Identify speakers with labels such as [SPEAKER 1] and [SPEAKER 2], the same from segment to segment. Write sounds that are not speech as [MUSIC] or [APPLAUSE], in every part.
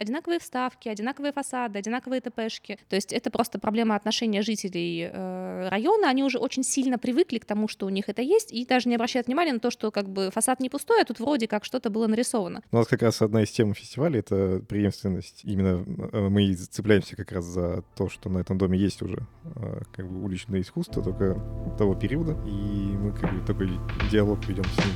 [SPEAKER 1] одинаковые вставки, одинаковые фасады, одинаковые ТПшки. То есть это просто проблема отношения жителей э, района. Они уже очень сильно привыкли к тому, что у них это есть, и даже не обращают внимания на то, что как бы фасад не пустой, а тут вроде как что-то было нарисовано.
[SPEAKER 2] У нас как раз одна из тем фестиваля — это преемственность. Именно э, мы цепляемся как раз за то, что на этом доме есть уже э, как бы уличное искусство, только того периода, и мы как бы такой диалог ведем с ним.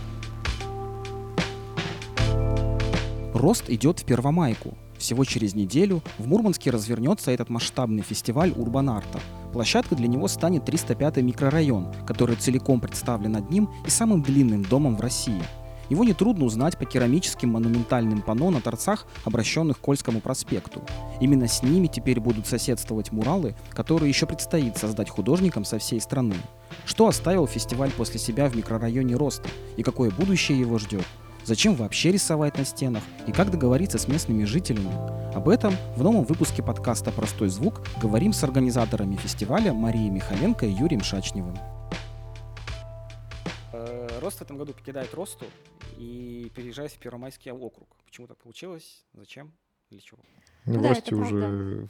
[SPEAKER 3] Рост идет в Первомайку. Всего через неделю в Мурманске развернется этот масштабный фестиваль Урбанарта. Площадкой для него станет 305 микрорайон, который целиком представлен одним и самым длинным домом в России. Его нетрудно узнать по керамическим монументальным панно на торцах, обращенных к Кольскому проспекту. Именно с ними теперь будут соседствовать муралы, которые еще предстоит создать художникам со всей страны. Что оставил фестиваль после себя в микрорайоне Роста и какое будущее его ждет? Зачем вообще рисовать на стенах? И как договориться с местными жителями? Об этом в новом выпуске подкаста «Простой звук» говорим с организаторами фестиваля Марией Михаленко и Юрием Шачневым.
[SPEAKER 4] Э, Рост в этом году покидает Росту и переезжает в Первомайский округ. Почему так получилось? Зачем? Для чего?
[SPEAKER 2] Ну, в
[SPEAKER 1] Да,
[SPEAKER 2] росте
[SPEAKER 1] это
[SPEAKER 2] уже
[SPEAKER 1] правда.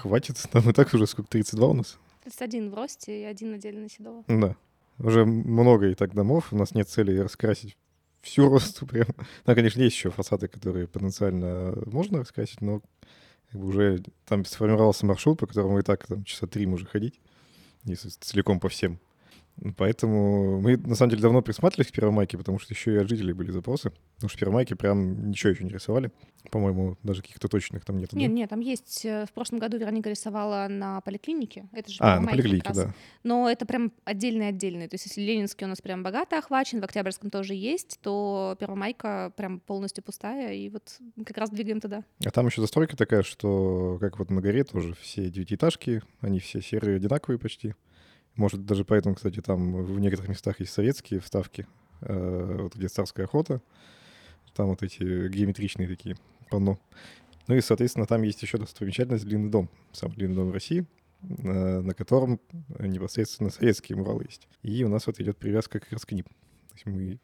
[SPEAKER 2] хватит. [LAUGHS] Там и так уже сколько, 32 у нас?
[SPEAKER 1] 31 в росте и один отдельно Седова.
[SPEAKER 2] Да. Уже много и так домов. У нас нет цели раскрасить всю росту прям. Ну, конечно, есть еще фасады, которые потенциально можно раскрасить, но как бы уже там сформировался маршрут, по которому и так там часа три можно ходить, если целиком по всем. Поэтому мы, на самом деле, давно присматривались к Первомайке, потому что еще и от жителей были запросы. Потому что в Первомайке прям ничего еще не рисовали. По-моему, даже каких-то точных там нет.
[SPEAKER 1] Нет, нет, там есть. э, В прошлом году Вероника рисовала на поликлинике. Это же
[SPEAKER 2] А, на поликлинике, да.
[SPEAKER 1] Но это прям отдельный-отдельный. То есть если Ленинский у нас прям богато охвачен, в Октябрьском тоже есть, то Первомайка прям полностью пустая, и вот как раз двигаем туда.
[SPEAKER 2] А там еще застройка такая, что как вот на горе тоже все девятиэтажки, они все серые, одинаковые почти. Может, даже поэтому, кстати, там в некоторых местах есть советские вставки, э, вот где царская охота, там вот эти геометричные такие панно. Ну и, соответственно, там есть еще достопримечательность длинный дом, самый длинный дом в России, э, на котором непосредственно советские муралы есть. И у нас вот идет привязка как раз к ним. То есть мы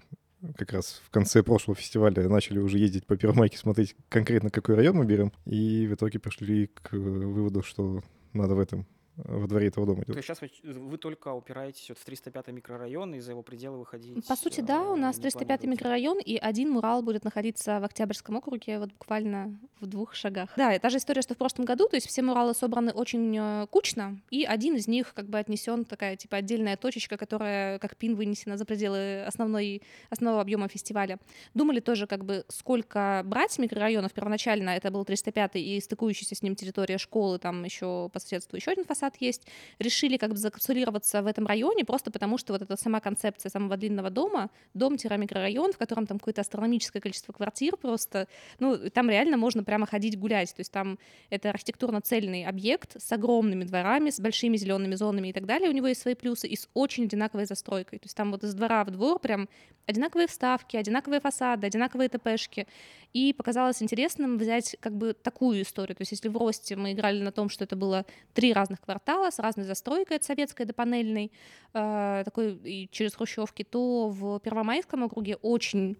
[SPEAKER 2] как раз в конце прошлого фестиваля начали уже ездить по Первомайке, смотреть конкретно, какой район мы берем, и в итоге пришли к выводу, что надо в этом, во дворе этого дома
[SPEAKER 4] То
[SPEAKER 2] делать.
[SPEAKER 4] есть сейчас вы, вы только упираетесь вот в 305 микрорайон, и за его пределы выходить...
[SPEAKER 1] По сути, да, у
[SPEAKER 4] э,
[SPEAKER 1] нас
[SPEAKER 4] не
[SPEAKER 1] 305
[SPEAKER 4] планируете?
[SPEAKER 1] микрорайон, и один мурал будет находиться в Октябрьском округе, вот буквально в двух шагах. Да, и та же история, что в прошлом году, то есть все муралы собраны очень э, кучно, и один из них как бы отнесен такая типа отдельная точечка, которая как пин вынесена за пределы основной, основного объема фестиваля. Думали тоже как бы сколько брать микрорайонов. Первоначально это был 305 и стыкующийся с ним территория школы, там еще по соседству еще один фасад есть. Решили как бы закапсулироваться в этом районе просто потому, что вот эта сама концепция самого длинного дома, дом-микрорайон, в котором там какое-то астрономическое количество квартир просто, ну, там реально можно прямо ходить гулять, то есть там это архитектурно-цельный объект с огромными дворами, с большими зелеными зонами и так далее, у него есть свои плюсы, и с очень одинаковой застройкой, то есть там вот из двора в двор прям одинаковые вставки, одинаковые фасады, одинаковые ТПшки, и показалось интересным взять как бы такую историю, то есть если в Росте мы играли на том, что это было три разных квартала с разной застройкой от советской до панельной, э, такой и через хрущевки, то в Первомайском округе очень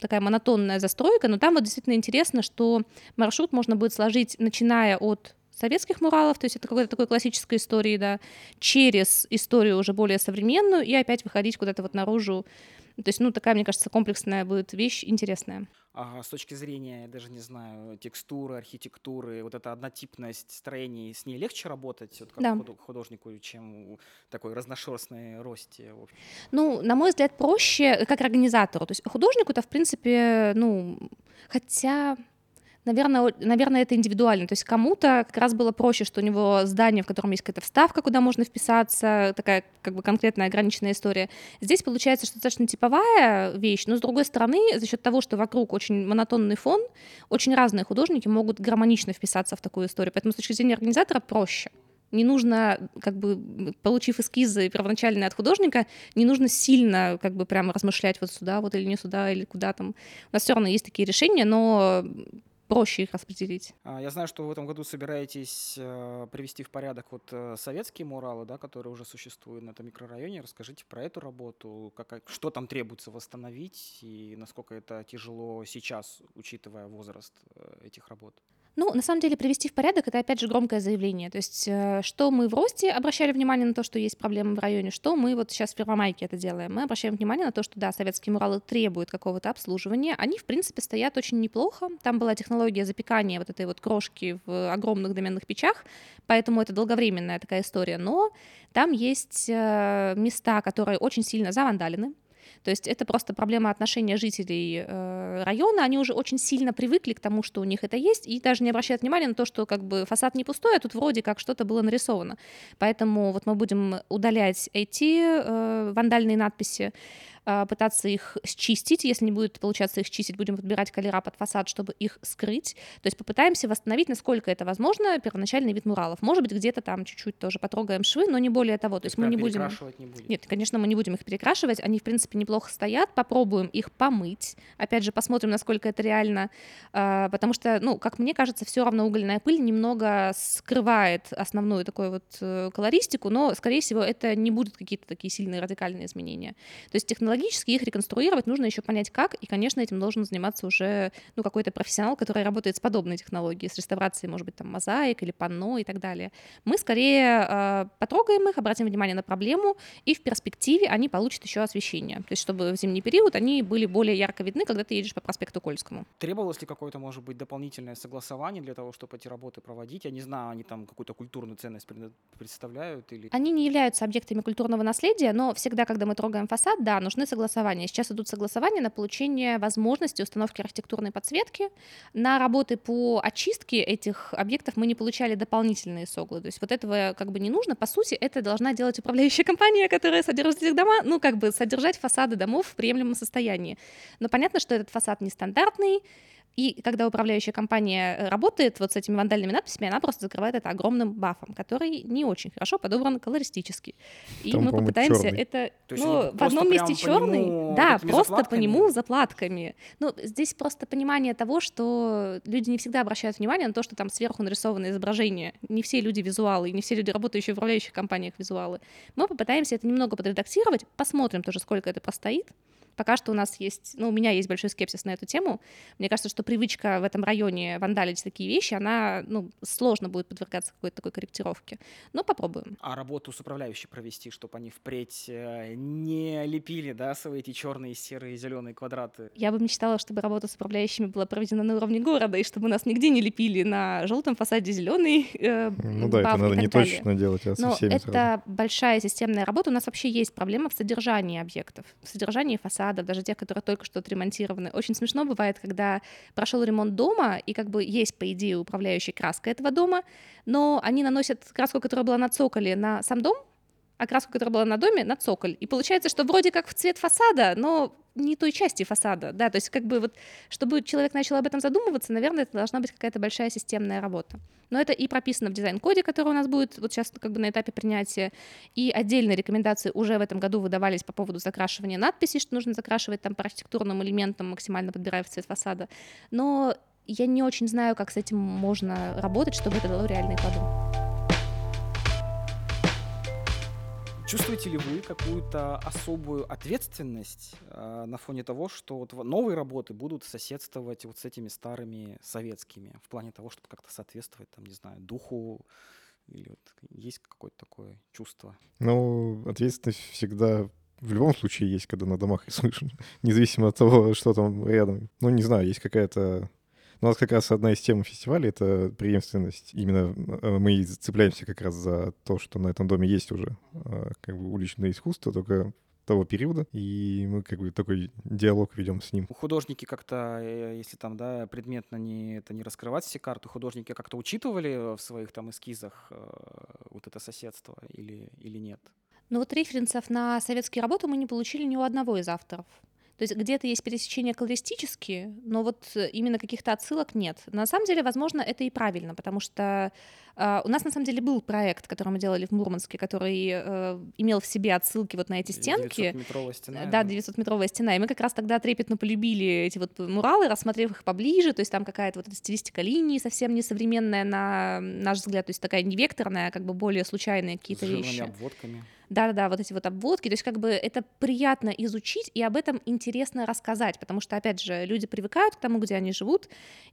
[SPEAKER 1] такая монотонная застройка, но там вот действительно интересно, что маршрут можно будет сложить, начиная от советских муралов, то есть это какой-то такой классической истории, да, через историю уже более современную и опять выходить куда-то вот наружу. То есть, ну, такая, мне кажется, комплексная будет вещь интересная.
[SPEAKER 4] С точки зрения, я даже не знаю, текстуры, архитектуры, вот эта однотипность строений, с ней легче работать вот как
[SPEAKER 1] Да.
[SPEAKER 4] худо- художнику, чем такой разношерстной росте?
[SPEAKER 1] Ну, на мой взгляд, проще как организатору. То есть художнику-то, в принципе, ну, хотя, наверное, наверное, это индивидуально. То есть кому-то как раз было проще, что у него здание, в котором есть какая-то вставка, куда можно вписаться, такая как бы конкретная ограниченная история. Здесь получается, что достаточно типовая вещь, но с другой стороны, за счет того, что вокруг очень монотонный фон, очень разные художники могут гармонично вписаться в такую историю. Поэтому с точки зрения организатора проще. Не нужно, как бы, получив эскизы первоначальные от художника, не нужно сильно, как бы, прямо размышлять вот сюда, вот или не сюда, или куда там. У нас все равно есть такие решения, но проще их распределить.
[SPEAKER 4] А, Я знаю, что в этом году собираетесь э, привести в порядок вот э, советские муралы, да, которые уже существуют на этом микрорайоне. Расскажите про эту работу, как, что там требуется восстановить и насколько это тяжело сейчас, учитывая возраст э, этих работ.
[SPEAKER 1] Ну, на самом деле, привести в порядок это опять же громкое заявление. То есть, э, что мы в росте обращали внимание на то, что есть проблемы в районе, что мы вот сейчас в Первомайке это делаем. Мы обращаем внимание на то, что да, советские муралы требуют какого-то обслуживания. Они, в принципе, стоят очень неплохо. Там была технология запекания вот этой вот крошки в огромных доменных печах, поэтому это долговременная такая история. Но там есть э, места, которые очень сильно завандалены, то есть это просто проблема отношения жителей э, района. Они уже очень сильно привыкли к тому, что у них это есть, и даже не обращают внимания на то, что как бы фасад не пустой, а тут вроде как что-то было нарисовано. Поэтому вот мы будем удалять эти э, вандальные надписи. А, пытаться их счистить. Если не будет получаться их чистить, будем подбирать колера под фасад, чтобы их скрыть. То есть попытаемся восстановить, насколько это возможно, первоначальный вид муралов. Может быть, где-то там чуть-чуть тоже потрогаем швы, но не более того. То есть мы не будем...
[SPEAKER 4] Не будем.
[SPEAKER 1] Нет, конечно, мы не будем их перекрашивать. Они, в принципе, неплохо стоят. Попробуем их помыть. Опять же, посмотрим, насколько это реально. А, потому что, ну, как мне кажется, все равно угольная пыль немного скрывает основную такую вот э, колористику, но, скорее всего, это не будут какие-то такие сильные радикальные изменения. То есть технология технологически их реконструировать, нужно еще понять, как, и, конечно, этим должен заниматься уже ну, какой-то профессионал, который работает с подобной технологией, с реставрацией, может быть, там, мозаик или панно и так далее. Мы скорее э, потрогаем их, обратим внимание на проблему, и в перспективе они получат еще освещение. То есть, чтобы в зимний период они были более ярко видны, когда ты едешь по проспекту Кольскому.
[SPEAKER 4] Требовалось ли какое-то, может быть, дополнительное согласование для того, чтобы эти работы проводить? Я не знаю, они там какую-то культурную ценность представляют или...
[SPEAKER 1] Они не являются объектами культурного наследия, но всегда, когда мы трогаем фасад, да, нужны нужны согласования. Сейчас идут согласования на получение возможности установки архитектурной подсветки. На работы по очистке этих объектов мы не получали дополнительные соглы. То есть вот этого как бы не нужно. По сути, это должна делать управляющая [LAUGHS] компания, которая содержит этих дома, ну как бы содержать фасады домов в приемлемом состоянии. Но понятно, что этот фасад нестандартный, и когда управляющая компания э, работает вот с этими вандальными надписями, она просто закрывает это огромным бафом, который не очень хорошо подобран колористически. И
[SPEAKER 2] Там,
[SPEAKER 1] мы попытаемся
[SPEAKER 2] черный.
[SPEAKER 1] это... Ну, в одном месте черный, да, просто по нему заплатками. Ну, здесь просто понимание того, что люди не всегда обращают внимание на то, что там сверху нарисовано изображение. Не все люди визуалы, не все люди, работающие в управляющих компаниях, визуалы. Мы попытаемся это немного подредактировать, посмотрим тоже, сколько это простоит. Пока что у нас есть, ну, у меня есть большой скепсис на эту тему. Мне кажется, что привычка в этом районе вандалить такие вещи, она, ну, сложно будет подвергаться какой-то такой корректировке. Но попробуем.
[SPEAKER 4] А работу с управляющей провести, чтобы они впредь э, не лепили, да, свои эти черные, серые, зеленые квадраты?
[SPEAKER 1] Я бы мечтала, чтобы работа с управляющими была проведена на уровне города, и чтобы у нас нигде не лепили на желтом фасаде зеленый. Э,
[SPEAKER 2] ну да, это надо не далее. точно делать, а со
[SPEAKER 1] Но
[SPEAKER 2] всеми
[SPEAKER 1] это сразу. большая системная работа. У нас вообще есть проблема в содержании объектов, в содержании фасада фасадов, даже тех, которые только что отремонтированы. Очень смешно бывает, когда прошел ремонт дома, и как бы есть, по идее, управляющая краска этого дома, но они наносят краску, которая была на цоколе, на сам дом, а краску, которая была на доме, на цоколь. И получается, что вроде как в цвет фасада, но не той части фасада, да, то есть как бы вот, чтобы человек начал об этом задумываться, наверное, это должна быть какая-то большая системная работа. Но это и прописано в дизайн-коде, который у нас будет вот сейчас как бы на этапе принятия, и отдельные рекомендации уже в этом году выдавались по поводу закрашивания надписей, что нужно закрашивать там по архитектурным элементам, максимально подбирая в цвет фасада. Но я не очень знаю, как с этим можно работать, чтобы это дало реальные плоды.
[SPEAKER 4] Чувствуете ли вы какую-то особую ответственность э, на фоне того, что вот новые работы будут соседствовать вот с этими старыми советскими, в плане того, чтобы как-то соответствовать, там, не знаю, духу или вот есть какое-то такое чувство?
[SPEAKER 2] Ну, ответственность всегда в любом случае есть, когда на домах [LAUGHS] рисуешь, независимо от того, что там рядом. Ну, не знаю, есть какая-то у нас как раз одна из тем фестиваля — это преемственность. Именно э, мы цепляемся как раз за то, что на этом доме есть уже э, как бы уличное искусство, только того периода, и мы как бы такой диалог ведем с ним.
[SPEAKER 4] Художники как-то, э, если там, да, предметно не, это не раскрывать все карты, художники как-то учитывали в своих там эскизах э, вот это соседство или, или нет?
[SPEAKER 1] Ну вот референсов на советские работы мы не получили ни у одного из авторов. То есть где-то есть пересечения колористические, но вот э, именно каких-то отсылок нет. На самом деле, возможно, это и правильно, потому что э, у нас на самом деле был проект, который мы делали в Мурманске, который э, имел в себе отсылки вот на эти стенки.
[SPEAKER 4] 900-метровая стена.
[SPEAKER 1] Да, 900-метровая стена. И мы как раз тогда трепетно полюбили эти вот муралы, рассмотрев их поближе, то есть там какая-то вот эта стилистика линии совсем несовременная на наш взгляд, то есть такая не векторная, а как бы более случайные какие-то вещи.
[SPEAKER 4] обводками.
[SPEAKER 1] Да-да-да, вот эти вот обводки, то есть как бы это приятно изучить и об этом интересно рассказать, потому что, опять же, люди привыкают к тому, где они живут,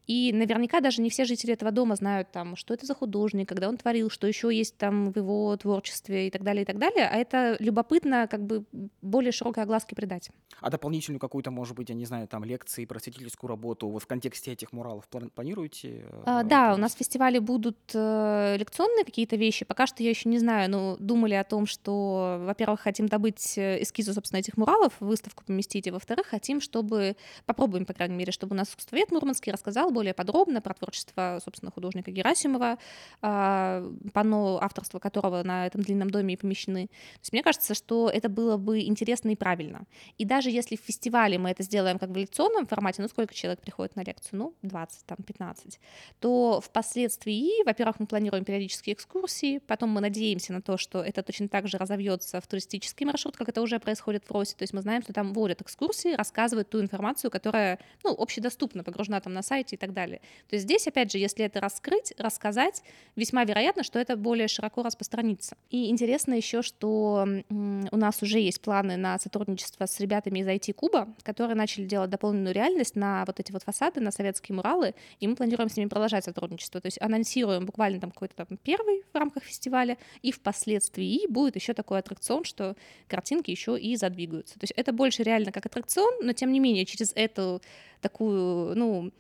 [SPEAKER 1] и наверняка даже не все жители этого дома знают там, что это за художник, когда он творил, что еще есть там в его творчестве и так далее, и так далее, а это любопытно как бы более широкой огласке придать.
[SPEAKER 4] А дополнительную какую-то, может быть, я не знаю, там лекции, просветительскую работу вот в контексте этих муралов планируете?
[SPEAKER 1] А, да, у нас в фестивале будут э, лекционные какие-то вещи. Пока что я еще не знаю, но думали о том, что, во-первых, хотим добыть э, эскизы, собственно, этих муралов, выставку поместить, и, во-вторых, хотим, чтобы, попробуем, по крайней мере, чтобы у нас искусствовед Мурманский рассказал более подробно про творчество, собственно, художника Герасимова, э, панно авторства которого на этом длинном доме и помещены. То есть мне кажется, что это было бы интересно и правильно. И даже если в фестивале мы это сделаем как в лекционном формате, ну сколько человек приходит на лекцию? Ну, 20, там, 15. То впоследствии, во-первых, мы планируем периодические экскурсии, потом мы надеемся на то, что это точно так же разовьется в туристический маршрут, как это уже происходит в Росе. То есть мы знаем, что там вводят экскурсии, рассказывают ту информацию, которая, ну, общедоступна, погружена там на сайте и так далее. То есть здесь, опять же, если это раскрыть, рассказать, весьма вероятно, что это более широко распространится. И интересно еще, что у нас уже есть планы на сотрудничество с ребятами из IT-куба, которые начали делать дополненную реальность на вот эти вот фасады, на советские муралы, и мы планируем с ними продолжать сотрудничество. То есть анонсируем буквально там какой-то там первый в рамках фестиваля, и впоследствии будет еще такой аттракцион, что картинки еще и задвигаются. То есть это больше реально как аттракцион, но тем не менее через эту такую, ну,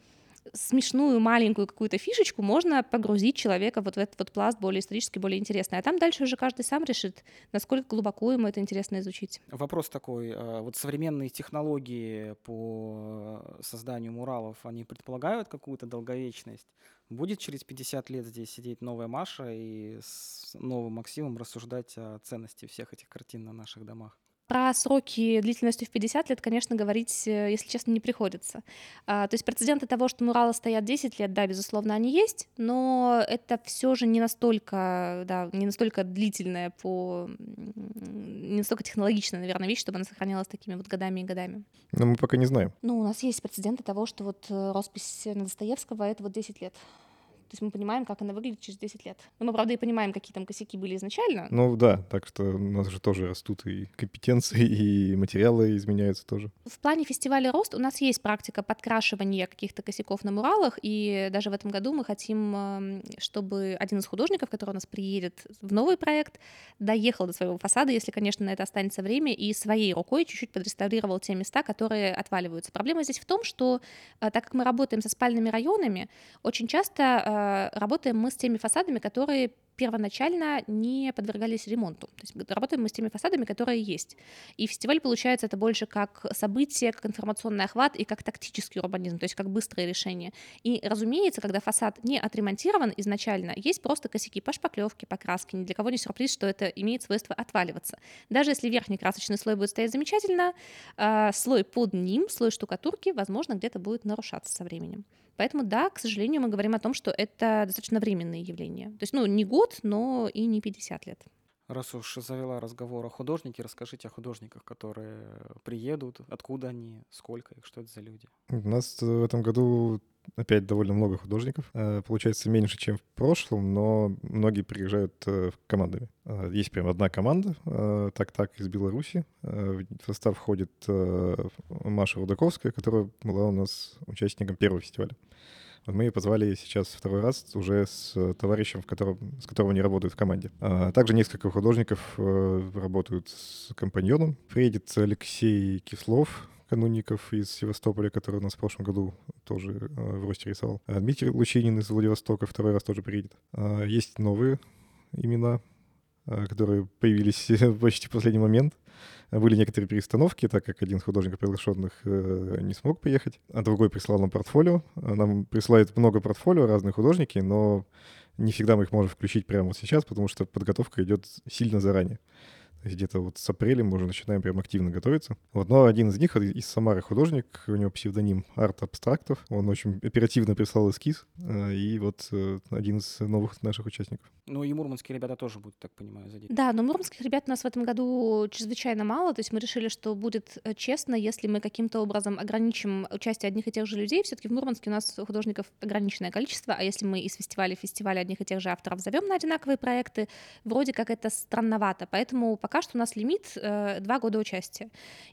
[SPEAKER 1] смешную маленькую какую-то фишечку можно погрузить человека вот в этот вот пласт более исторический, более интересный. А там дальше уже каждый сам решит, насколько глубоко ему это интересно изучить.
[SPEAKER 4] Вопрос такой. А, вот современные технологии по созданию муралов, они предполагают какую-то долговечность? Будет через 50 лет здесь сидеть новая Маша и с новым Максимом рассуждать о ценности всех этих картин на наших домах?
[SPEAKER 1] Про сроки длительностью в 50 лет, конечно, говорить, э, если честно, не приходится. А, то есть прецеденты того, что муралы стоят 10 лет, да, безусловно, они есть, но это все же не настолько, да, не настолько длительная по... не настолько технологичная, наверное, вещь, чтобы она сохранялась такими вот годами и годами.
[SPEAKER 2] Но мы пока не знаем.
[SPEAKER 1] Ну, у нас есть прецеденты того, что вот э, роспись на Достоевского — это вот 10 лет. То есть мы понимаем, как она выглядит через 10 лет. Но мы, правда, и понимаем, какие там косяки были изначально.
[SPEAKER 2] Ну да, так что у нас же тоже растут и компетенции, [LAUGHS] и материалы изменяются тоже.
[SPEAKER 1] В плане фестиваля «Рост» у нас есть практика подкрашивания каких-то косяков на муралах, и даже в этом году мы хотим, эм, чтобы один из художников, который у нас приедет в новый проект, доехал до своего фасада, если, конечно, на это останется время, и своей рукой чуть-чуть подреставрировал те места, которые отваливаются. Проблема здесь в том, что э, так как мы работаем со спальными районами, очень часто Э, работаем мы с теми фасадами, которые первоначально не подвергались ремонту. То есть работаем мы с теми фасадами, которые есть. И фестиваль, получается, это больше как событие, как информационный охват и как тактический урбанизм, то есть как быстрое решение. И, разумеется, когда фасад не отремонтирован изначально, есть просто косяки по шпаклевке, по краске. Ни для кого не сюрприз, что это имеет свойство отваливаться. Даже если верхний красочный слой будет стоять замечательно, э, слой под ним, слой штукатурки, возможно, где-то будет нарушаться со временем. Поэтому, да, к сожалению, мы говорим о том, что это достаточно временные явления. То есть, ну, не год, но и не 50 лет.
[SPEAKER 4] Раз уж завела разговор о художнике, расскажите о художниках, которые приедут, откуда они, сколько их, что это за люди.
[SPEAKER 2] У нас в этом году опять довольно много художников. Э, получается меньше, чем в прошлом, но многие приезжают э, командами. Э, есть прям одна команда, так-так, из Беларуси. В состав входит Маша Рудаковская, которая была у нас участником первого фестиваля. Вот мы ее позвали сейчас второй раз уже с товарищем, в котором, с которым они работают в команде. Также несколько художников работают с компаньоном. Приедет Алексей Кислов, кануников из Севастополя, который у нас в прошлом году тоже э, в росте рисовал. А Дмитрий Лучинин из Владивостока второй раз тоже приедет. А есть новые имена, э, которые появились [LAUGHS] почти в последний момент. Были некоторые перестановки, так как один художник приглашенных э, не смог приехать, а другой прислал нам портфолио. Нам присылает много портфолио разные художники, но не всегда мы их можем включить прямо сейчас, потому что подготовка идет сильно заранее где-то вот с апреля мы уже начинаем прям активно готовиться. Вот, но один из них из Самары художник, у него псевдоним Арт Абстрактов. Он очень оперативно прислал эскиз, э, и вот э, один из новых наших участников.
[SPEAKER 4] Ну и мурманские ребята тоже будут, так понимаю, задействованы.
[SPEAKER 1] Да, но мурманских ребят у нас в этом году чрезвычайно мало, то есть мы решили, что будет э, честно, если мы каким-то образом ограничим участие одних и тех же людей. Все-таки в Мурманске у нас художников ограниченное количество, а если мы из фестиваля в фестивале одних и тех же авторов зовем на одинаковые проекты, вроде как это странновато. Поэтому пока что у нас лимит э, два года участия.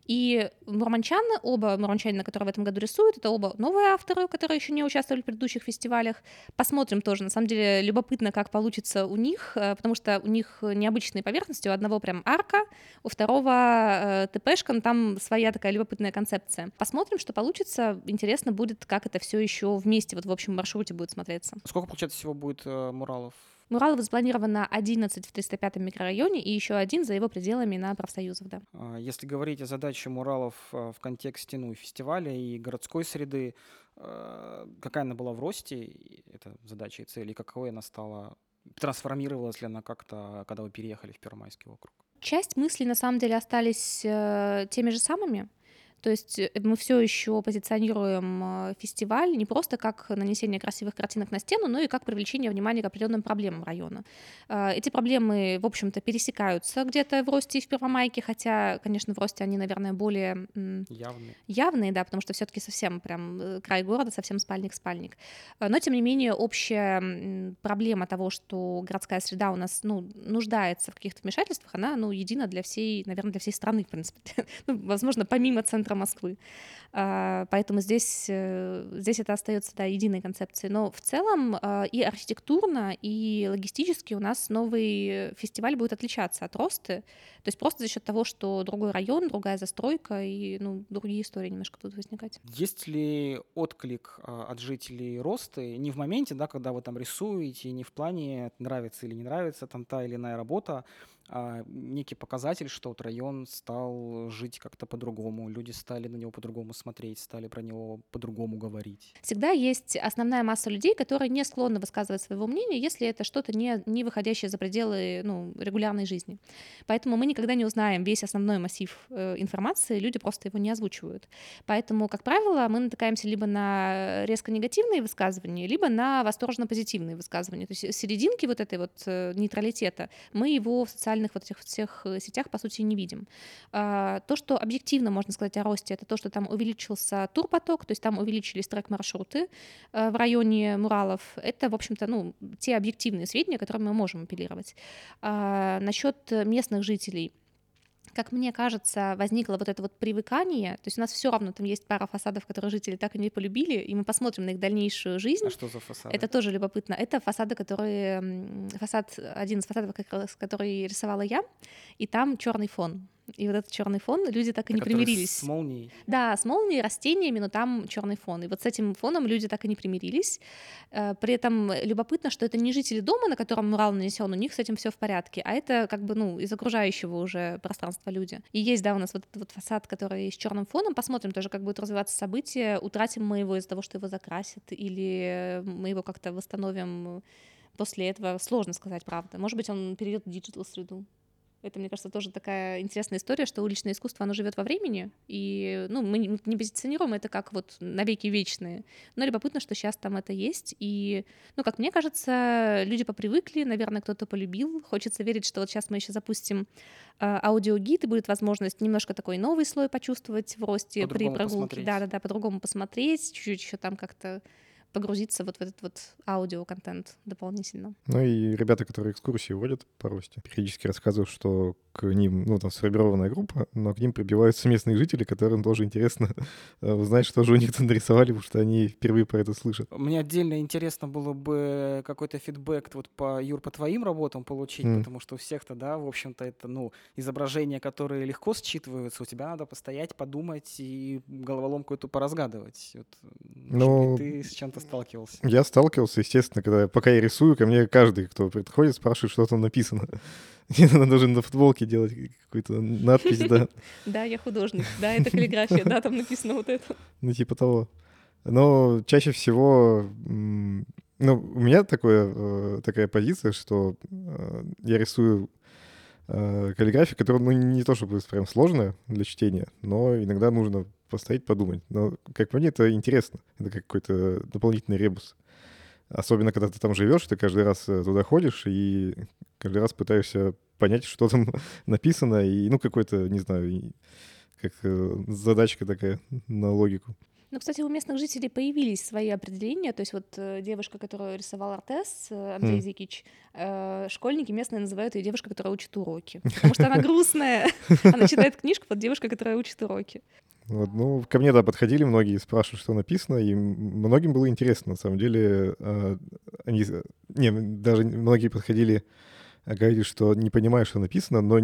[SPEAKER 1] И мурманчаны, оба мурманчанина, которые в этом году рисуют, это оба новые авторы, которые еще не участвовали в предыдущих фестивалях. Посмотрим тоже. На самом деле любопытно, как получится у них, э, потому что у них необычные поверхности. У одного прям арка, у второго э, ТПшка, но там своя такая любопытная концепция. Посмотрим, что получится. Интересно будет, как это все еще вместе вот в общем маршруте будет смотреться.
[SPEAKER 4] Сколько, получается, всего будет э, муралов?
[SPEAKER 1] Муралов запланировано 11 в 305 микрорайоне и еще один за его пределами на профсоюзов, да.
[SPEAKER 4] А, Если говорить о задаче муралов э, в контексте ну, фестиваля и городской среды, э, какая она была в росте, эта задача и цель, и какой она стала, трансформировалась ли она как-то, когда вы переехали в Первомайский округ?
[SPEAKER 1] Часть мыслей на самом деле остались э, теми же самыми. То есть э, мы все еще позиционируем э, фестиваль не просто как нанесение красивых картинок на стену, но и как привлечение внимания к определенным проблемам района. Э, Эти проблемы, в общем-то, пересекаются где-то в Росте и в Первомайке, хотя, конечно, в Росте они, наверное, более
[SPEAKER 4] Явные.
[SPEAKER 1] явные, да, потому что все-таки совсем прям край города, совсем спальник-спальник. Но, тем не менее, общая проблема того, что городская среда у нас, ну, нуждается в каких-то вмешательствах, она, ну, едина для всей, наверное, для всей страны, в принципе. [LAUGHS] Ну, возможно, помимо центра Москвы. А, Поэтому здесь, э, здесь это остается, да, единой концепцией. Но в целом а, и архитектурно, и логистически у нас новый фестиваль будет отличаться от Росты. То есть просто за счет того, что другой район, другая застройка и ну, другие истории немножко будут возникать.
[SPEAKER 4] Есть ли отклик а, от жителей Росты не в моменте, да, когда вы там рисуете, не в плане нравится или не нравится там та или иная работа, некий показатель, что вот район стал жить как-то по-другому, люди стали на него по-другому смотреть, стали про него по-другому говорить.
[SPEAKER 1] Всегда есть основная масса людей, которые не склонны высказывать своего мнения, если это что-то не, не выходящее за пределы ну, регулярной жизни. Поэтому мы никогда не узнаем весь основной массив э, информации, люди просто его не озвучивают. Поэтому, как правило, мы натыкаемся либо на резко негативные высказывания, либо на восторженно позитивные высказывания. То есть серединки вот этой вот э, нейтралитета, мы его в социальных вот этих всех э, сетях, по сути, не видим. А, То, что объективно можно сказать о росте, это то, что там увеличился турпоток, то есть там увеличились трек-маршруты э, в районе Муралов. Это, в общем-то, ну, те объективные сведения, которыми мы можем апеллировать. А, Насчет местных жителей — как мне кажется, возникло вот это вот привыкание, то есть у нас все равно там есть пара фасадов, которые жители так и не полюбили, и мы посмотрим на их дальнейшую жизнь.
[SPEAKER 4] А что за фасады?
[SPEAKER 1] Это тоже любопытно. Это фасады, которые фасад один из фасадов, как раз, который рисовала я, и там черный фон. И вот этот черный фон люди так и не
[SPEAKER 4] Который
[SPEAKER 1] примирились.
[SPEAKER 4] С молнией.
[SPEAKER 1] Да, с молнией, растениями, но там черный фон. И вот с этим фоном люди так и не примирились. Э, При этом любопытно, что это не жители дома, на котором мурал нанесен, у них с этим все в порядке, а это как бы ну из окружающего уже пространства люди. И есть, да, у нас вот этот вот фасад, который с черным фоном. Посмотрим тоже, как будет развиваться событие. Утратим мы его из-за того, что его закрасят, или мы его как-то восстановим после этого. Сложно сказать, правда. Может быть, он перейдет в digital среду. Это, мне кажется, тоже такая интересная история, что уличное искусство, оно живет во времени, и ну, мы не позиционируем это как вот навеки вечные. Но любопытно, что сейчас там это есть, и, ну, как мне кажется, люди попривыкли, наверное, кто-то полюбил. Хочется верить, что вот сейчас мы еще запустим э, аудиогид, и будет возможность немножко такой новый слой почувствовать в росте при
[SPEAKER 4] По-другому
[SPEAKER 1] прогулке. Да-да-да, по-другому посмотреть, чуть-чуть еще там как-то погрузиться вот в этот вот аудиоконтент дополнительно.
[SPEAKER 2] Ну и ребята, которые экскурсии водят по росте, периодически рассказывают, что к ним, ну, там сформированная группа, но к ним прибиваются местные жители, которым тоже интересно [LAUGHS] э, узнать, что же у них там нарисовали, потому что они впервые про это слышат.
[SPEAKER 4] Мне отдельно интересно было бы какой-то фидбэк вот по, Юр, по твоим работам получить,
[SPEAKER 2] М.
[SPEAKER 4] потому что у всех-то, да, в общем-то, это, ну, изображения, которые легко считываются, у тебя надо постоять, подумать и головоломку эту поразгадывать. Вот,
[SPEAKER 2] Ну,
[SPEAKER 4] ты с чем-то сталкивался?
[SPEAKER 2] Я сталкивался, естественно, когда пока я рисую, ко мне каждый, кто приходит, спрашивает, что там написано. [LAUGHS] Надо даже на футболке делать какую-то надпись, да, [LAUGHS]
[SPEAKER 1] Да, я художник, да, это каллиграфия, да, там написано вот это. [LAUGHS]
[SPEAKER 2] ну типа того. Но чаще всего, ну, у меня такое, э, такая позиция, что э, я рисую э, каллиграфию, которая, ну, не то чтобы прям сложная для чтения, но иногда нужно постоять, подумать. Но, как по мне, это интересно. Это как какой-то дополнительный ребус. Особенно, когда ты там живешь, ты каждый раз э, туда ходишь и каждый раз пытаешься понять, что там [LAUGHS] написано, и, ну, какой-то, не знаю, как э, задачка такая на логику.
[SPEAKER 1] Ну, кстати, у местных жителей появились свои определения. То есть вот э, девушка, которую рисовал Артес, Андрей
[SPEAKER 2] М.
[SPEAKER 1] Зикич, э, школьники местные называют ее девушка, которая учит уроки. Потому что она [LAUGHS] грустная. [LAUGHS] Она читает книжку под девушка, которая учит уроки.
[SPEAKER 2] Вот, ну, ко мне, да, подходили многие, спрашивали, что написано, и многим было интересно. На самом деле, э, они... Не, даже многие подходили, а, говорили, что не понимают, что написано, но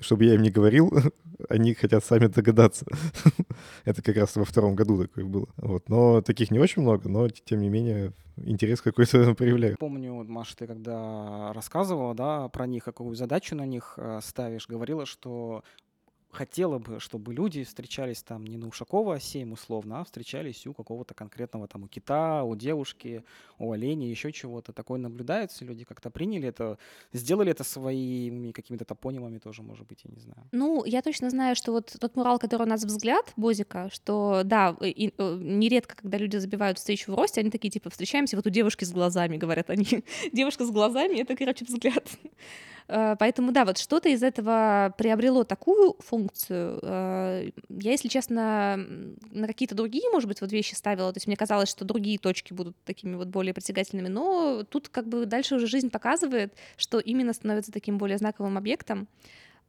[SPEAKER 2] чтобы я им не говорил, [LAUGHS] они хотят сами догадаться. [LAUGHS] Это как раз во втором году такое было. Вот. Но таких не очень много, но тем не менее интерес какой-то [LAUGHS] проявляют.
[SPEAKER 4] Помню, Маша, ты когда рассказывала, да, про них, какую задачу на них э, ставишь, говорила, что хотела бы, чтобы люди встречались там не на Ушакова 7 условно, а встречались у какого-то конкретного там, у кита, у девушки, у оленя, еще чего-то. Такое наблюдается, люди как-то приняли это, сделали это своими какими-то топонимами тоже, может быть, я не знаю.
[SPEAKER 1] Ну, я точно знаю, что вот тот мурал, который у нас взгляд Бозика, что да, и- и, э, нередко, когда люди забивают встречу в росте, они такие типа встречаемся вот у девушки с глазами, говорят они. [LAUGHS] Девушка с глазами это, короче, взгляд. Э, Поэтому да, вот что-то из этого приобрело такую функцию. Э, Я, если честно, на какие-то другие, может быть, вот вещи ставила. То есть мне казалось, что другие точки будут такими вот более притягательными. Но тут как бы дальше уже жизнь показывает, что именно становится таким более знаковым объектом.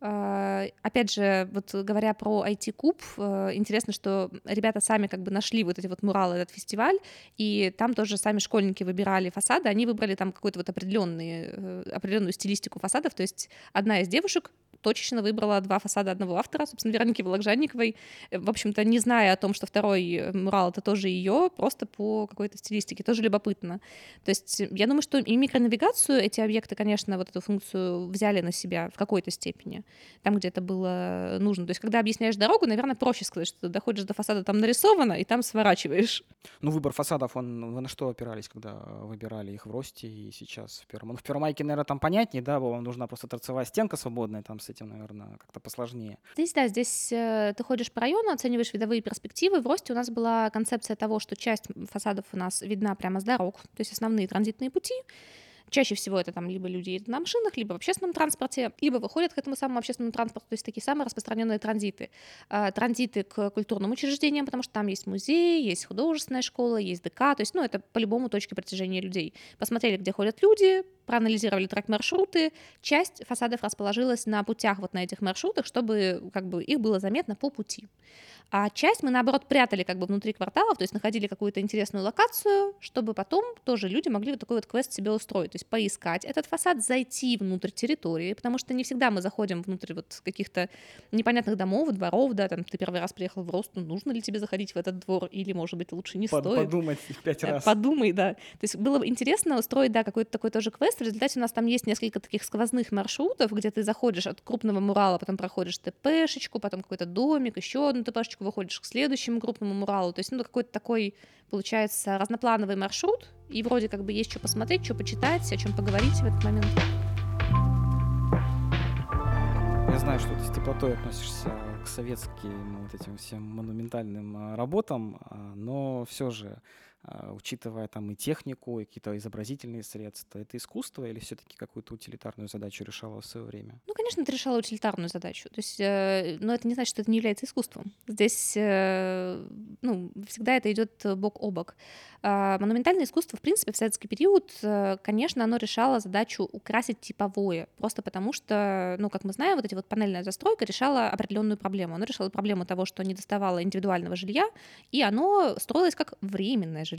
[SPEAKER 1] А, Опять же, вот говоря про IT-куб, э, интересно, что ребята сами как бы нашли вот эти вот муралы, этот фестиваль, и там тоже сами школьники выбирали фасады, они выбрали там какую-то вот определенный, э, определенную стилистику фасадов, то есть одна из девушек точечно выбрала два фасада одного автора, собственно, Вероники Волокжанниковой, э, в общем-то, не зная о том, что второй э, мурал — это тоже ее, просто по какой-то стилистике, тоже любопытно. То есть э, я думаю, что и микронавигацию эти объекты, конечно, вот эту функцию взяли на себя в какой-то степени, там, где это было нужно. То есть когда объясняешь дорогу, наверное, проще сказать, что ты доходишь до фасада, там нарисовано, и там сворачиваешь.
[SPEAKER 4] Ну, выбор фасадов, он, вы на что опирались, когда выбирали их в росте и сейчас в первом? Ну, в Первомайке, наверное, там понятнее, да, вам нужна просто торцевая стенка свободная, там с этим, наверное, как-то посложнее.
[SPEAKER 1] Здесь, да, здесь э, ты ходишь по району, оцениваешь видовые перспективы. В росте у нас была концепция того, что часть фасадов у нас видна прямо с дорог, то есть основные транзитные пути. Чаще всего это там либо люди едут на машинах, либо в общественном транспорте, либо выходят к этому самому общественному транспорту, то есть такие самые распространенные транзиты. А, Транзиты к культурным учреждениям, потому что там есть музей, есть художественная школа, есть ДК, то есть, ну, это по-любому точки притяжения людей. Посмотрели, где ходят люди, проанализировали трек-маршруты, часть фасадов расположилась на путях вот на этих маршрутах, чтобы как бы их было заметно по пути. А часть мы, наоборот, прятали как бы внутри кварталов, то есть находили какую-то интересную локацию, чтобы потом тоже люди могли вот такой вот квест себе устроить, то есть поискать этот фасад, зайти внутрь территории, потому что не всегда мы заходим внутрь вот каких-то непонятных домов, дворов, да, там ты первый раз приехал в Рост, ну, нужно ли тебе заходить в этот двор, или, может быть, лучше не
[SPEAKER 4] Под-
[SPEAKER 1] стоит.
[SPEAKER 4] подумать пять
[SPEAKER 1] Э,
[SPEAKER 4] раз.
[SPEAKER 1] Подумай, да. То есть было бы интересно устроить, да, какой-то такой тоже квест. В результате у нас там есть несколько таких сквозных маршрутов, где ты заходишь от крупного мурала, потом проходишь ТПшечку, потом какой-то домик, еще одну ТПшечку, выходишь к следующему крупному муралу. То есть, ну, какой-то такой, получается, разноплановый маршрут, и вроде как бы есть что посмотреть, что почитать, о чем поговорить в этот момент.
[SPEAKER 4] Я знаю, что ты с теплотой относишься к советским вот этим всем монументальным а, работам, а, но все же, учитывая там и технику, и какие-то изобразительные средства, это искусство или все-таки какую-то утилитарную задачу решало в свое время?
[SPEAKER 1] Ну, конечно, это решало утилитарную задачу. То есть, э, но это не значит, что это не является искусством. Здесь, э, ну, всегда это идет бок о бок. А, Монументальное искусство, в принципе, в советский период, э, конечно, оно решало задачу украсить типовое, просто потому что, ну, как мы знаем, вот эти вот панельная застройка решала определенную проблему. Оно решало проблему того, что не доставало индивидуального жилья, и оно строилось как временное жилье.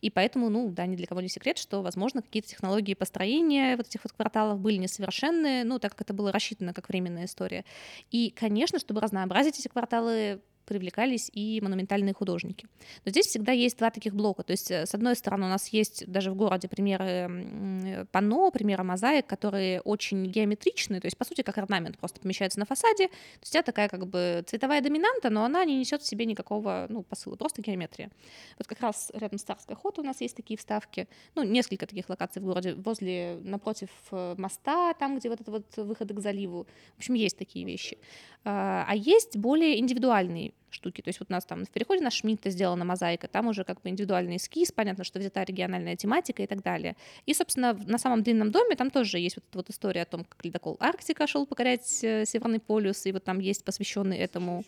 [SPEAKER 1] И поэтому, ну, да, ни для кого не секрет, что, возможно, какие-то технологии построения вот этих вот кварталов были несовершенны, ну, так как это было рассчитано как временная история. И, конечно, чтобы разнообразить эти кварталы, привлекались и монументальные художники. Но здесь всегда есть два таких блока. То есть, э, с одной стороны, у нас есть даже в городе примеры м, панно, примеры мозаик, которые очень геометричные, то есть, по сути, как орнамент просто помещается на фасаде. То есть, это такая как бы цветовая доминанта, но она не несет в себе никакого ну, посыла, просто геометрия. Вот как раз рядом с Царской охотой у нас есть такие вставки. Ну, несколько таких локаций в городе, возле, напротив э, моста, там, где вот это вот выходы к заливу. В общем, есть такие вещи. А а есть более индивидуальные штуки. То есть вот у нас там в переходе на Шмидта сделана мозаика, там уже как бы индивидуальный эскиз, понятно, что взята региональная тематика и так далее. И, собственно, на самом длинном доме там тоже есть вот эта вот история о том, как ледокол Арктика шел покорять э, Северный полюс, и вот там есть посвященный этому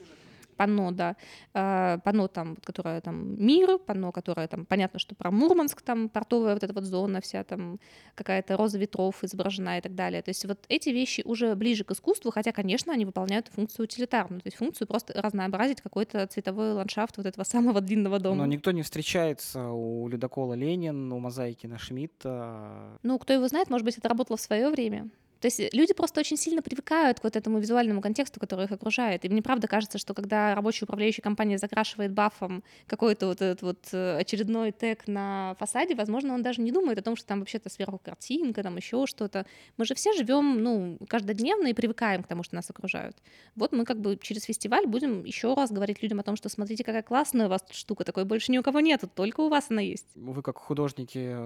[SPEAKER 1] панно, да, э, панно там, которое там мир, панно, которое там, понятно, что про Мурманск, там портовая вот эта вот зона вся, там какая-то роза ветров изображена и так далее. То есть вот эти вещи уже ближе к искусству, хотя, конечно, они выполняют функцию утилитарную, то есть функцию просто разнообразить какой-то цветовой ландшафт вот этого самого длинного дома.
[SPEAKER 4] Но никто не встречается у ледокола Ленин, у мозаики на Шмидта.
[SPEAKER 1] Ну, кто его знает, может быть, это работало в свое время. То есть люди просто очень сильно привыкают к вот этому визуальному контексту, который их окружает. И мне правда кажется, что когда рабочая управляющая компания закрашивает бафом какой-то вот этот вот э, очередной тег на фасаде, возможно, он даже не думает о том, что там вообще-то сверху картинка, там еще что-то. Мы же все живем, ну, каждодневно и привыкаем к тому, что нас окружают. Вот мы как бы через фестиваль будем еще раз говорить людям о том, что смотрите, какая классная у вас штука, такой больше ни у кого нету, только у вас она есть.
[SPEAKER 4] Вы как художники,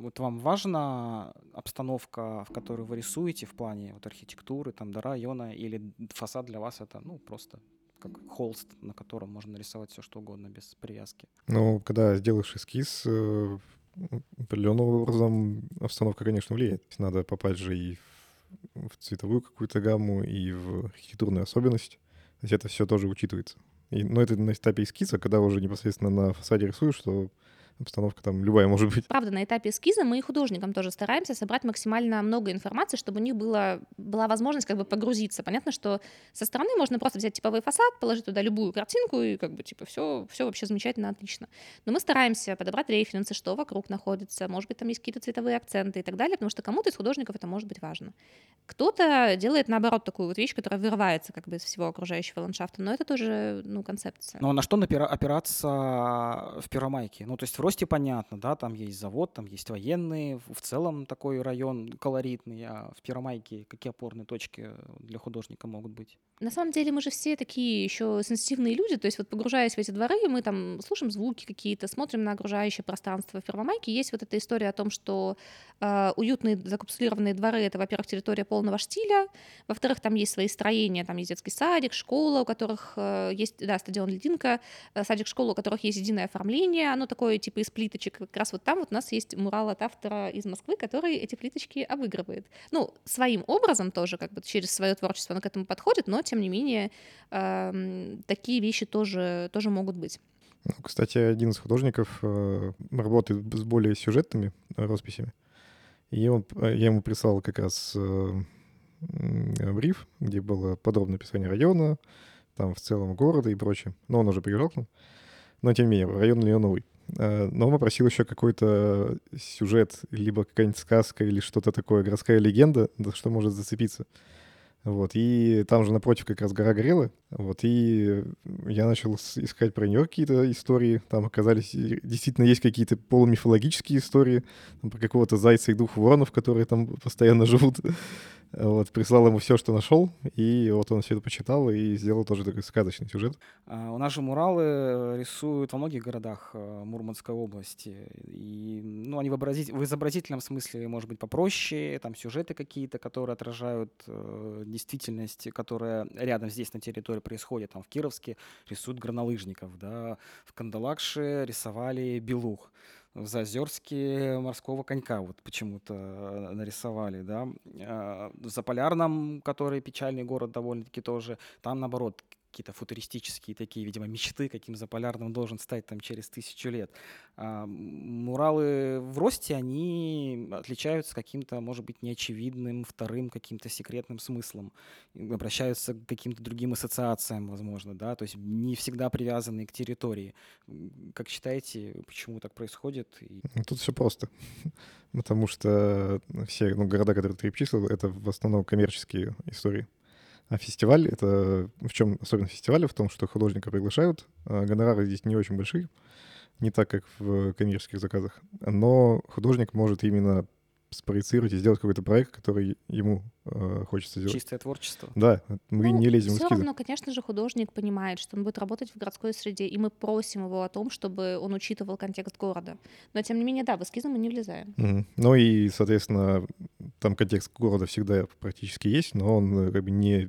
[SPEAKER 4] вот вам важна обстановка, в которой вы рисуете, рисуете в плане вот архитектуры, там, до района, или фасад для вас это, ну, просто как холст, на котором можно нарисовать все что угодно без привязки.
[SPEAKER 2] Ну, когда сделаешь эскиз, э, определенным образом обстановка, конечно, влияет. Надо попасть же и в цветовую какую-то гамму, и в архитектурную особенность. То есть это все тоже учитывается. И, но это на этапе эскиза, когда уже непосредственно на фасаде рисуешь, что обстановка там любая может быть.
[SPEAKER 1] Правда, на этапе эскиза мы и художникам тоже стараемся собрать максимально много информации, чтобы у них было, была возможность как бы погрузиться. Понятно, что со стороны можно просто взять типовой фасад, положить туда любую картинку и как бы типа все, все вообще замечательно, отлично. Но мы стараемся подобрать референсы, что вокруг находится, может быть, там есть какие-то цветовые акценты и так далее, потому что кому-то из художников это может быть важно. Кто-то делает, наоборот, такую вот вещь, которая вырывается как бы из всего окружающего ландшафта, но это тоже, ну, концепция.
[SPEAKER 4] Но на что опираться в Первомайке? Ну, то есть в Росте понятно, да, там есть завод, там есть военные, в целом такой район колоритный, а в Первомайке какие опорные точки для художника могут быть?
[SPEAKER 1] На самом деле мы же все такие еще сенситивные люди, то есть вот погружаясь в эти дворы, мы там слушаем звуки какие-то, смотрим на окружающее пространство. В Первомайке есть вот эта история о том, что э, уютные закапсулированные дворы — это, во-первых, территория полного штиля, во-вторых, там есть свои строения, там есть детский садик, школа, у которых э, есть, да, стадион Лединка, э, садик-школа, у которых есть единое оформление, оно такое типа из плиточек. Как раз вот там вот у нас есть мурал от автора из Москвы, который эти плиточки обыгрывает. Ну, своим образом тоже, как бы через свое творчество он к этому подходит, но тем не менее э, такие вещи тоже, тоже могут быть.
[SPEAKER 2] Ну, кстати, один из художников э, работает с более сюжетными росписями. И он, я ему прислал как раз э, бриф, где было подробное описание района, там в целом города и прочее. Но он уже приезжал к нам. Но тем не менее, район у нее новый. Э, но он попросил еще какой-то сюжет, либо какая-нибудь сказка или что-то такое, городская легенда, что может зацепиться. Вот, и там же напротив как раз гора горела. Вот, и я начал искать про нее какие-то истории. Там оказались, действительно, есть какие-то полумифологические истории. Там, про какого-то зайца и двух воронов, которые там постоянно живут. Вот, прислал ему все, что нашел, и вот он все это почитал и сделал тоже такой сказочный сюжет.
[SPEAKER 4] А, у нас же муралы рисуют во многих городах э, Мурманской области. И, ну, они в, образить, в изобразительном смысле, может быть, попроще, там сюжеты какие-то, которые отражают э, действительность, которая рядом здесь на территории происходит. Там в Кировске рисуют горнолыжников, да, в Кандалакше рисовали белух в Заозерске морского конька вот почему-то э, нарисовали, да. А, в Заполярном, который печальный город довольно-таки тоже, там, наоборот, какие-то футуристические такие, видимо, мечты, каким Заполярным должен стать там через тысячу лет. А муралы в росте, они отличаются каким-то, может быть, неочевидным, вторым каким-то секретным смыслом. Обращаются к каким-то другим ассоциациям, возможно, да, то есть не всегда привязанные к территории. Как считаете, почему так происходит?
[SPEAKER 2] Ну, тут все просто. [LAUGHS] Потому что все ну, города, которые ты перечислил, это в основном коммерческие истории. А фестиваль — это... В чем особенность фестиваля? В том, что художника приглашают, а гонорары здесь не очень большие, не так, как в коммерческих заказах. Но художник может именно спроецировать и сделать какой-то проект, который ему э, хочется сделать.
[SPEAKER 4] Чистое творчество.
[SPEAKER 2] Да, мы ну, не лезем
[SPEAKER 1] в
[SPEAKER 2] эскизы.
[SPEAKER 1] Все равно, конечно же, художник понимает, что он будет работать в городской среде, и мы просим его о том, чтобы он учитывал контекст города. Но, тем не менее, да, в эскизы мы не влезаем.
[SPEAKER 2] Mm-hmm. Ну и, соответственно, там контекст города всегда практически есть, но он э, как бы не,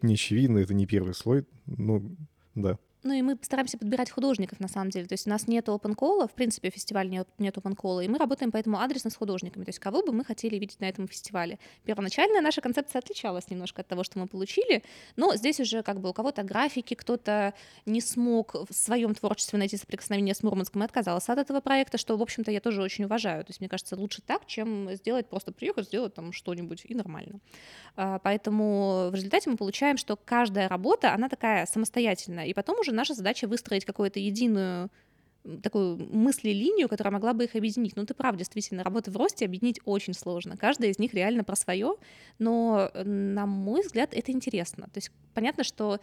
[SPEAKER 2] не очевидный, это не первый слой. Ну, да.
[SPEAKER 1] Ну и мы стараемся подбирать художников, на самом деле. То есть у нас нет open call, в принципе, фестиваль нет, нет open call, и мы работаем поэтому адресно с художниками. То есть кого бы мы хотели видеть на этом фестивале. Первоначально наша концепция отличалась немножко от того, что мы получили, но здесь уже как бы у кого-то графики, кто-то не смог в своем творчестве найти соприкосновение с Мурманском и отказался от этого проекта, что, в общем-то, я тоже очень уважаю. То есть мне кажется, лучше так, чем сделать просто приехать, сделать там что-нибудь и нормально. А, поэтому в результате мы получаем, что каждая работа, она такая самостоятельная, и потом уже наша задача выстроить какую-то единую такую мысли-линию, которая могла бы их объединить. Ну, ты прав, действительно, работы в росте объединить очень сложно. Каждая из них реально про свое, но, на мой взгляд, это интересно. То есть понятно, что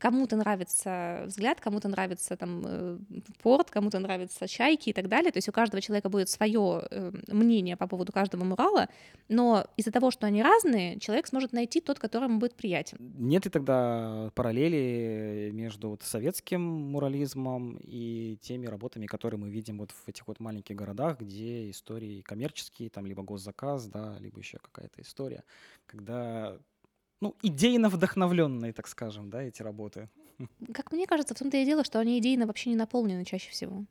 [SPEAKER 1] кому-то нравится взгляд, кому-то нравится там э, порт, кому-то нравятся чайки и так далее. То есть у каждого человека будет свое э, мнение по поводу каждого мурала, но из-за того, что они разные, человек сможет найти тот, который ему будет приятен.
[SPEAKER 4] Нет ли тогда параллели между вот советским мурализмом и теми работами, которые мы видим вот в этих вот маленьких городах, где истории коммерческие, там либо госзаказ, да, либо еще какая-то история, когда ну, идейно вдохновленные, так скажем, да, эти работы.
[SPEAKER 1] Как мне кажется, в том-то и дело, что они идейно вообще не наполнены чаще всего.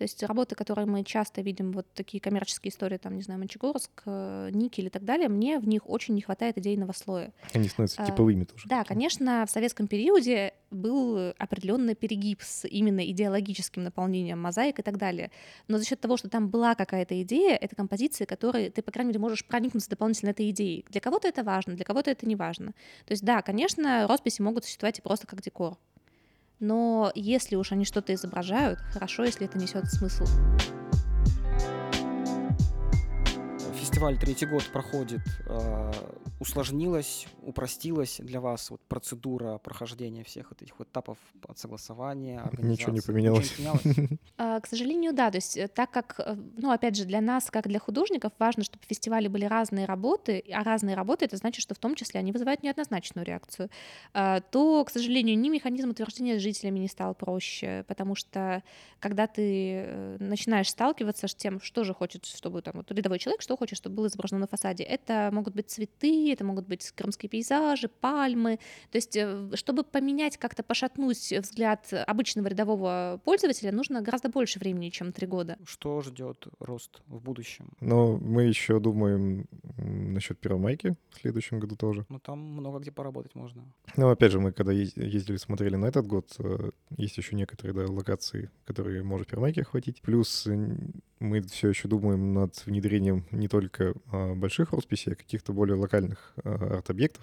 [SPEAKER 1] То есть работы, которые мы часто видим, вот такие коммерческие истории, там, не знаю, Мончегорск, э, Никель и так далее, мне в них очень не хватает идейного слоя.
[SPEAKER 2] Они становятся а, типовыми тоже.
[SPEAKER 1] Да, конечно, в советском периоде был определенный перегиб с именно идеологическим наполнением мозаик и так далее. Но за счет того, что там была какая-то идея, это композиции, которые ты, по крайней мере, можешь проникнуться дополнительно этой идеей. Для кого-то это важно, для кого-то это не важно. То есть, да, конечно, росписи могут существовать и просто как декор но если уж они что-то изображают, хорошо, если это несет смысл.
[SPEAKER 4] Фестиваль третий год проходит. А, усложнилась, упростилась для вас вот процедура прохождения всех вот этих вот этапов от согласования,
[SPEAKER 2] Ничего не поменялось.
[SPEAKER 1] Ничего не поменялось? [LAUGHS] А, к сожалению, да. То есть э, так как, э, ну, опять же, для нас, как для художников, важно, чтобы в фестивале были разные работы, а разные работы — это значит, что в том числе они вызывают неоднозначную реакцию, а, то, к сожалению, ни механизм утверждения с жителями не стал проще, потому что когда ты э, начинаешь сталкиваться с тем, что же хочет, чтобы там вот рядовой человек, что хочет, чтобы было изображено на фасаде, это могут быть цветы, это могут быть крымские пейзажи, пальмы. То есть, э, чтобы поменять, как-то пошатнуть взгляд обычного рядового пользователя, нужно гораздо больше времени, чем три года.
[SPEAKER 4] Что ждет рост в будущем?
[SPEAKER 2] Ну, мы еще думаем насчет Первомайки в следующем году тоже.
[SPEAKER 4] Ну, там много где поработать можно.
[SPEAKER 2] Ну, опять же, мы когда ездили, смотрели на этот год, э, есть еще некоторые да, локации, которые может Первомайки охватить. Плюс мы все еще думаем над внедрением не только а, больших росписей, а каких-то более локальных а, арт-объектов,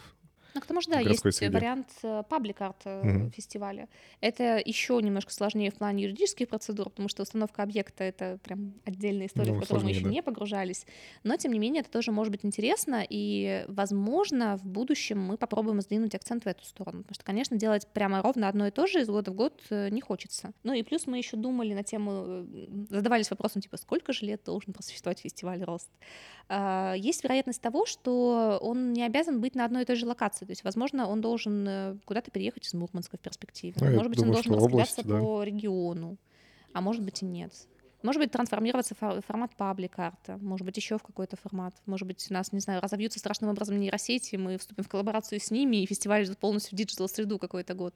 [SPEAKER 1] ну, к тому же, да, есть среде. вариант паблик-арт угу. фестиваля. Это еще немножко сложнее в плане юридических процедур, потому что установка объекта — это прям отдельная история, ну, в которую мы еще да. не погружались. Но, тем не менее, это тоже может быть интересно, и, возможно, в будущем мы попробуем сдвинуть акцент в эту сторону. Потому что, конечно, делать прямо ровно одно и то же из года в год э, не хочется. Ну и плюс мы еще думали на тему, э, задавались вопросом, типа, сколько же лет должен просуществовать фестиваль «Рост»? А, есть вероятность того, что он не обязан быть на одной и той же локации. То есть, возможно, он должен э, куда-то переехать из Мурманска в перспективе. Ну, может быть, думаю, он должен распределяться область, по региону, а может быть и нет. Может быть, трансформироваться в формат паблик-арта, может быть, еще в какой-то формат. Может быть, у нас, не знаю, разовьются страшным образом нейросети, мы вступим в коллаборацию с ними, и фестиваль идет полностью в диджитал-среду какой-то год.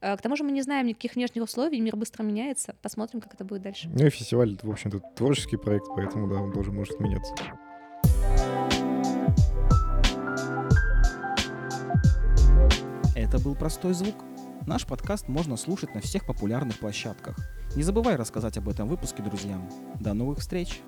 [SPEAKER 1] А, к тому же мы не знаем никаких внешних условий, мир быстро меняется. Посмотрим, как это будет дальше.
[SPEAKER 2] Ну и фестиваль, в общем-то, творческий проект, поэтому, да, он тоже может меняться.
[SPEAKER 3] Это был «Простой звук». Наш подкаст можно слушать на всех популярных площадках. Не забывай рассказать об этом выпуске друзьям. До новых встреч!